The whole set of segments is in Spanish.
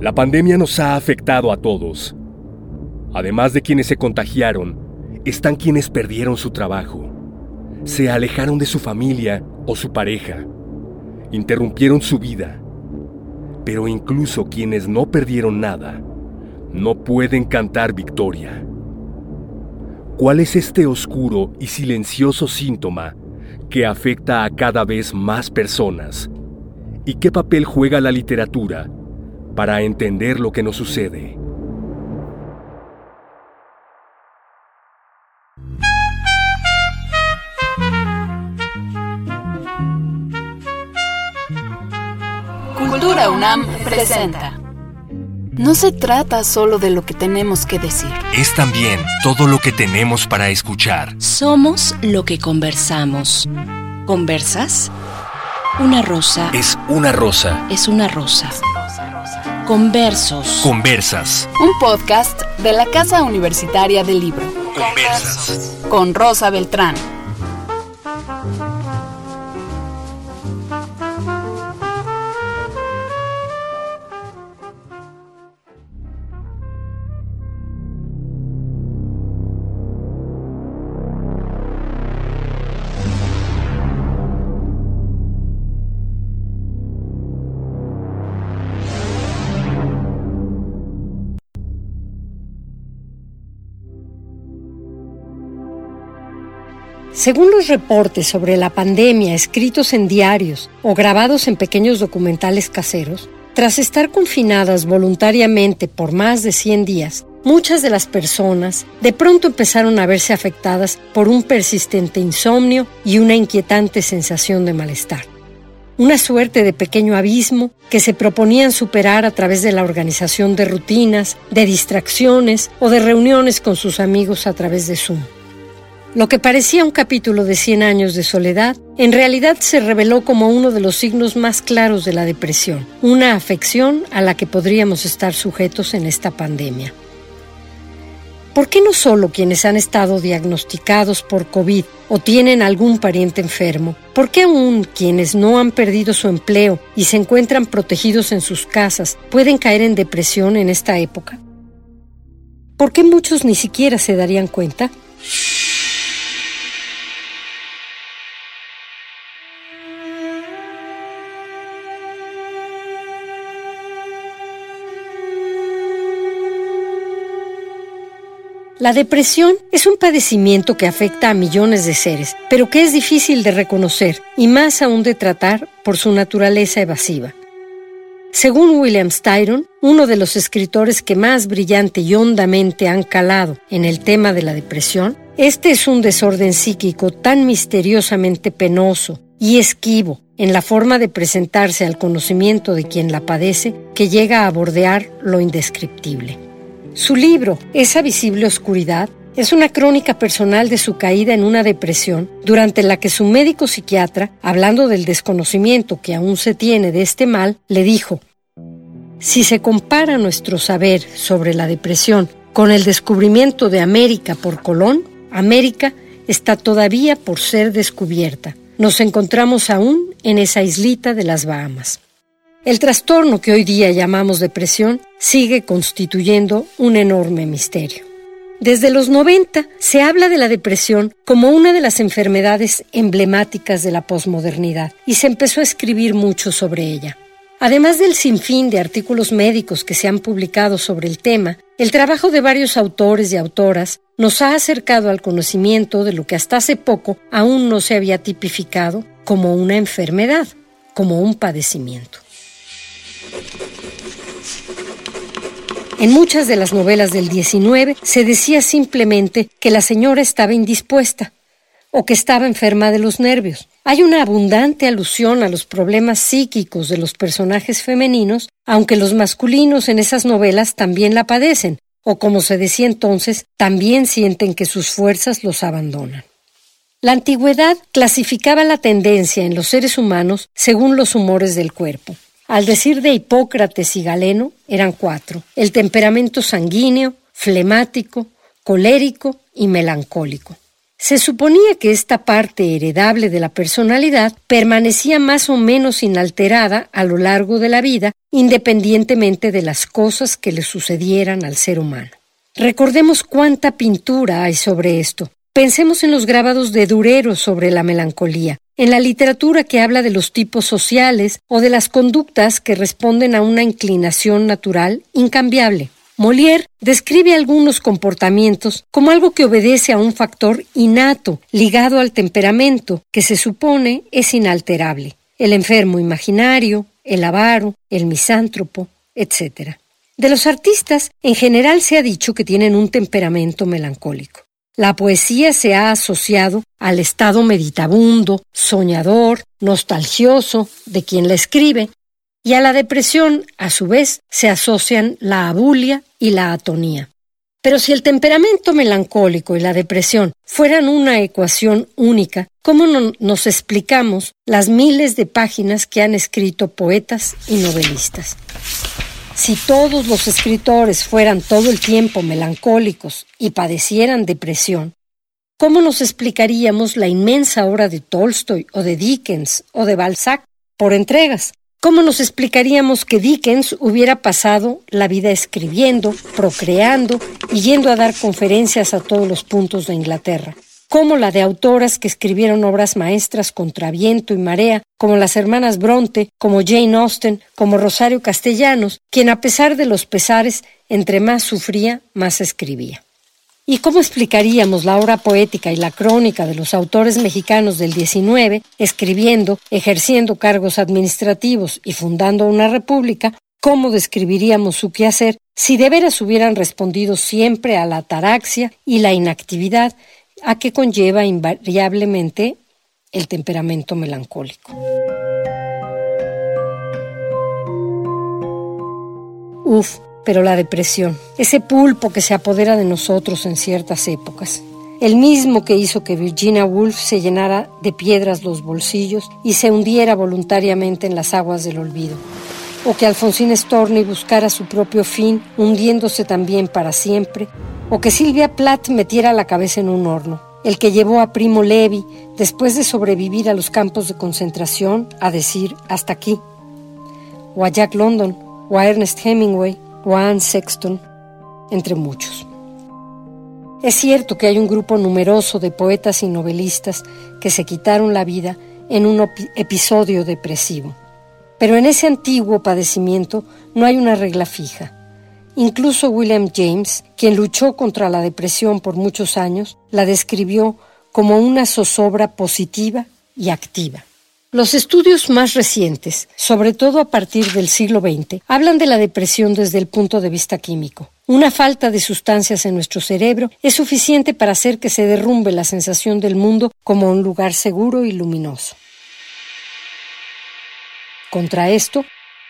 La pandemia nos ha afectado a todos. Además de quienes se contagiaron, están quienes perdieron su trabajo, se alejaron de su familia o su pareja, interrumpieron su vida. Pero incluso quienes no perdieron nada, no pueden cantar victoria. ¿Cuál es este oscuro y silencioso síntoma que afecta a cada vez más personas? ¿Y qué papel juega la literatura para entender lo que nos sucede? Cultura UNAM presenta. No se trata solo de lo que tenemos que decir. Es también todo lo que tenemos para escuchar. Somos lo que conversamos. ¿Conversas? Una rosa. Es una rosa. Es una rosa. Conversos. Conversas. Un podcast de la Casa Universitaria del Libro. Conversas. Con Rosa Beltrán. Según los reportes sobre la pandemia escritos en diarios o grabados en pequeños documentales caseros, tras estar confinadas voluntariamente por más de 100 días, muchas de las personas de pronto empezaron a verse afectadas por un persistente insomnio y una inquietante sensación de malestar. Una suerte de pequeño abismo que se proponían superar a través de la organización de rutinas, de distracciones o de reuniones con sus amigos a través de Zoom. Lo que parecía un capítulo de 100 años de soledad, en realidad se reveló como uno de los signos más claros de la depresión, una afección a la que podríamos estar sujetos en esta pandemia. ¿Por qué no solo quienes han estado diagnosticados por COVID o tienen algún pariente enfermo? ¿Por qué aún quienes no han perdido su empleo y se encuentran protegidos en sus casas pueden caer en depresión en esta época? ¿Por qué muchos ni siquiera se darían cuenta? La depresión es un padecimiento que afecta a millones de seres, pero que es difícil de reconocer y más aún de tratar por su naturaleza evasiva. Según William Styron, uno de los escritores que más brillante y hondamente han calado en el tema de la depresión, este es un desorden psíquico tan misteriosamente penoso y esquivo en la forma de presentarse al conocimiento de quien la padece que llega a bordear lo indescriptible. Su libro, Esa visible oscuridad, es una crónica personal de su caída en una depresión durante la que su médico psiquiatra, hablando del desconocimiento que aún se tiene de este mal, le dijo, si se compara nuestro saber sobre la depresión con el descubrimiento de América por Colón, América está todavía por ser descubierta. Nos encontramos aún en esa islita de las Bahamas. El trastorno que hoy día llamamos depresión sigue constituyendo un enorme misterio. Desde los 90 se habla de la depresión como una de las enfermedades emblemáticas de la posmodernidad y se empezó a escribir mucho sobre ella. Además del sinfín de artículos médicos que se han publicado sobre el tema, el trabajo de varios autores y autoras nos ha acercado al conocimiento de lo que hasta hace poco aún no se había tipificado como una enfermedad, como un padecimiento. En muchas de las novelas del 19 se decía simplemente que la señora estaba indispuesta o que estaba enferma de los nervios. Hay una abundante alusión a los problemas psíquicos de los personajes femeninos, aunque los masculinos en esas novelas también la padecen, o como se decía entonces, también sienten que sus fuerzas los abandonan. La antigüedad clasificaba la tendencia en los seres humanos según los humores del cuerpo. Al decir de Hipócrates y Galeno, eran cuatro. El temperamento sanguíneo, flemático, colérico y melancólico. Se suponía que esta parte heredable de la personalidad permanecía más o menos inalterada a lo largo de la vida independientemente de las cosas que le sucedieran al ser humano. Recordemos cuánta pintura hay sobre esto. Pensemos en los grabados de Durero sobre la melancolía, en la literatura que habla de los tipos sociales o de las conductas que responden a una inclinación natural incambiable. Molière describe algunos comportamientos como algo que obedece a un factor innato, ligado al temperamento, que se supone es inalterable. El enfermo imaginario, el avaro, el misántropo, etc. De los artistas, en general se ha dicho que tienen un temperamento melancólico. La poesía se ha asociado al estado meditabundo, soñador, nostalgioso de quien la escribe, y a la depresión, a su vez, se asocian la abulia y la atonía. Pero si el temperamento melancólico y la depresión fueran una ecuación única, ¿cómo no nos explicamos las miles de páginas que han escrito poetas y novelistas? Si todos los escritores fueran todo el tiempo melancólicos y padecieran depresión, ¿cómo nos explicaríamos la inmensa obra de Tolstoy o de Dickens o de Balzac por entregas? ¿Cómo nos explicaríamos que Dickens hubiera pasado la vida escribiendo, procreando y yendo a dar conferencias a todos los puntos de Inglaterra? Como la de autoras que escribieron obras maestras contra viento y marea, como las hermanas Bronte, como Jane Austen, como Rosario Castellanos, quien a pesar de los pesares, entre más sufría, más escribía. ¿Y cómo explicaríamos la obra poética y la crónica de los autores mexicanos del XIX, escribiendo, ejerciendo cargos administrativos y fundando una república? ¿Cómo describiríamos su quehacer si de veras hubieran respondido siempre a la ataraxia y la inactividad a que conlleva invariablemente el temperamento melancólico? Uf, pero la depresión, ese pulpo que se apodera de nosotros en ciertas épocas, el mismo que hizo que Virginia Woolf se llenara de piedras los bolsillos y se hundiera voluntariamente en las aguas del olvido, o que Alfonsín Storni buscara su propio fin, hundiéndose también para siempre, o que Silvia Plath metiera la cabeza en un horno, el que llevó a Primo Levi, después de sobrevivir a los campos de concentración, a decir hasta aquí, o a Jack London, o a Ernest Hemingway, Juan Sexton, entre muchos. Es cierto que hay un grupo numeroso de poetas y novelistas que se quitaron la vida en un episodio depresivo, pero en ese antiguo padecimiento no hay una regla fija. Incluso William James, quien luchó contra la depresión por muchos años, la describió como una zozobra positiva y activa. Los estudios más recientes, sobre todo a partir del siglo XX, hablan de la depresión desde el punto de vista químico. Una falta de sustancias en nuestro cerebro es suficiente para hacer que se derrumbe la sensación del mundo como un lugar seguro y luminoso. Contra esto,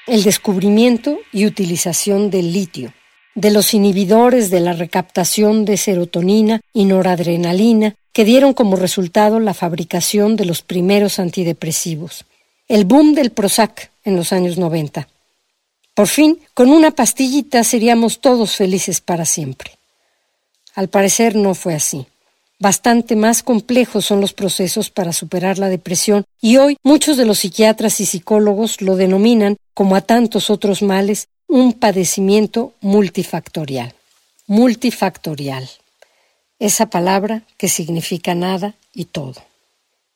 el descubrimiento y utilización del litio, de los inhibidores de la recaptación de serotonina y noradrenalina que dieron como resultado la fabricación de los primeros antidepresivos, el boom del Prozac en los años 90. Por fin, con una pastillita seríamos todos felices para siempre. Al parecer no fue así. Bastante más complejos son los procesos para superar la depresión y hoy muchos de los psiquiatras y psicólogos lo denominan, como a tantos otros males, un padecimiento multifactorial. Multifactorial esa palabra que significa nada y todo.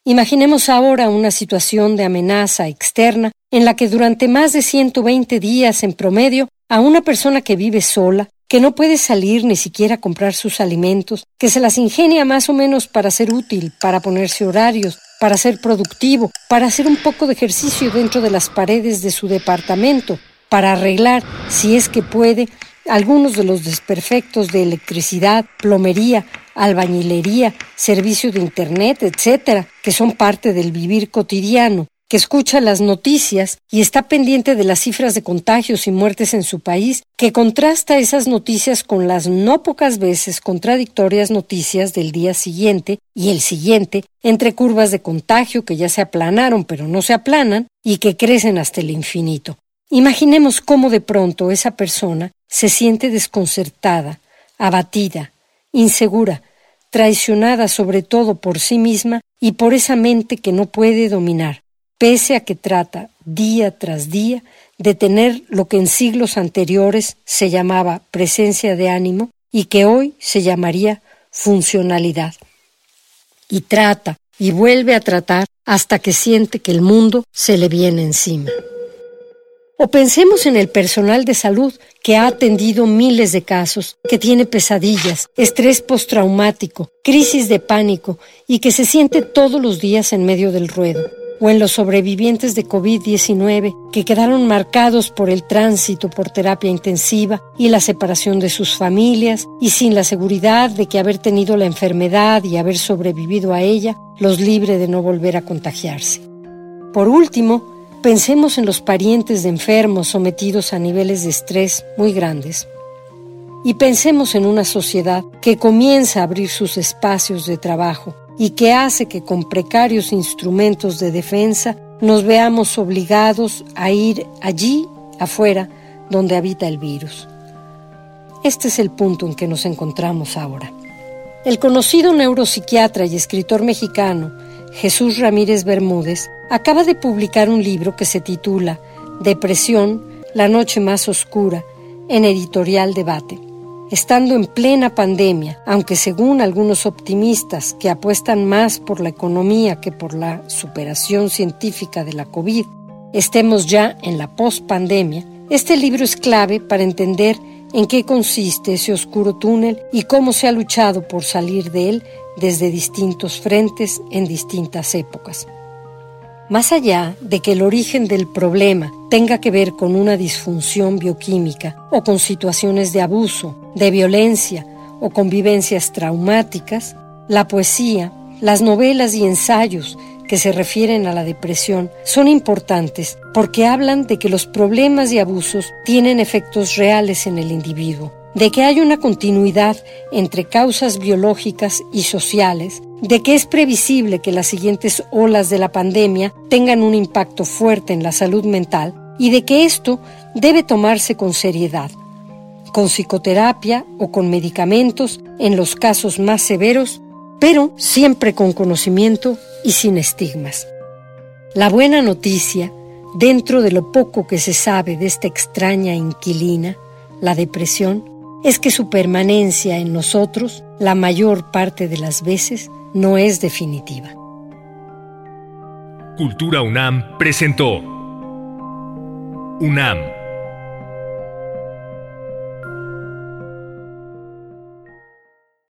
Imaginemos ahora una situación de amenaza externa en la que durante más de 120 días en promedio a una persona que vive sola, que no puede salir ni siquiera a comprar sus alimentos, que se las ingenia más o menos para ser útil, para ponerse horarios, para ser productivo, para hacer un poco de ejercicio dentro de las paredes de su departamento, para arreglar, si es que puede, algunos de los desperfectos de electricidad, plomería, albañilería, servicio de Internet, etcétera, que son parte del vivir cotidiano, que escucha las noticias y está pendiente de las cifras de contagios y muertes en su país, que contrasta esas noticias con las no pocas veces contradictorias noticias del día siguiente y el siguiente, entre curvas de contagio que ya se aplanaron pero no se aplanan y que crecen hasta el infinito. Imaginemos cómo de pronto esa persona se siente desconcertada, abatida, insegura, traicionada sobre todo por sí misma y por esa mente que no puede dominar, pese a que trata día tras día de tener lo que en siglos anteriores se llamaba presencia de ánimo y que hoy se llamaría funcionalidad. Y trata y vuelve a tratar hasta que siente que el mundo se le viene encima. O pensemos en el personal de salud que ha atendido miles de casos, que tiene pesadillas, estrés postraumático, crisis de pánico y que se siente todos los días en medio del ruedo. O en los sobrevivientes de COVID-19 que quedaron marcados por el tránsito por terapia intensiva y la separación de sus familias y sin la seguridad de que haber tenido la enfermedad y haber sobrevivido a ella los libre de no volver a contagiarse. Por último, Pensemos en los parientes de enfermos sometidos a niveles de estrés muy grandes. Y pensemos en una sociedad que comienza a abrir sus espacios de trabajo y que hace que con precarios instrumentos de defensa nos veamos obligados a ir allí afuera donde habita el virus. Este es el punto en que nos encontramos ahora. El conocido neuropsiquiatra y escritor mexicano Jesús Ramírez Bermúdez, acaba de publicar un libro que se titula Depresión, la noche más oscura, en editorial debate. Estando en plena pandemia, aunque según algunos optimistas que apuestan más por la economía que por la superación científica de la COVID, estemos ya en la post-pandemia, este libro es clave para entender en qué consiste ese oscuro túnel y cómo se ha luchado por salir de él desde distintos frentes en distintas épocas. Más allá de que el origen del problema tenga que ver con una disfunción bioquímica o con situaciones de abuso, de violencia o convivencias traumáticas, la poesía, las novelas y ensayos que se refieren a la depresión son importantes porque hablan de que los problemas y abusos tienen efectos reales en el individuo de que hay una continuidad entre causas biológicas y sociales, de que es previsible que las siguientes olas de la pandemia tengan un impacto fuerte en la salud mental y de que esto debe tomarse con seriedad, con psicoterapia o con medicamentos en los casos más severos, pero siempre con conocimiento y sin estigmas. La buena noticia, dentro de lo poco que se sabe de esta extraña inquilina, la depresión, es que su permanencia en nosotros, la mayor parte de las veces, no es definitiva. Cultura UNAM presentó UNAM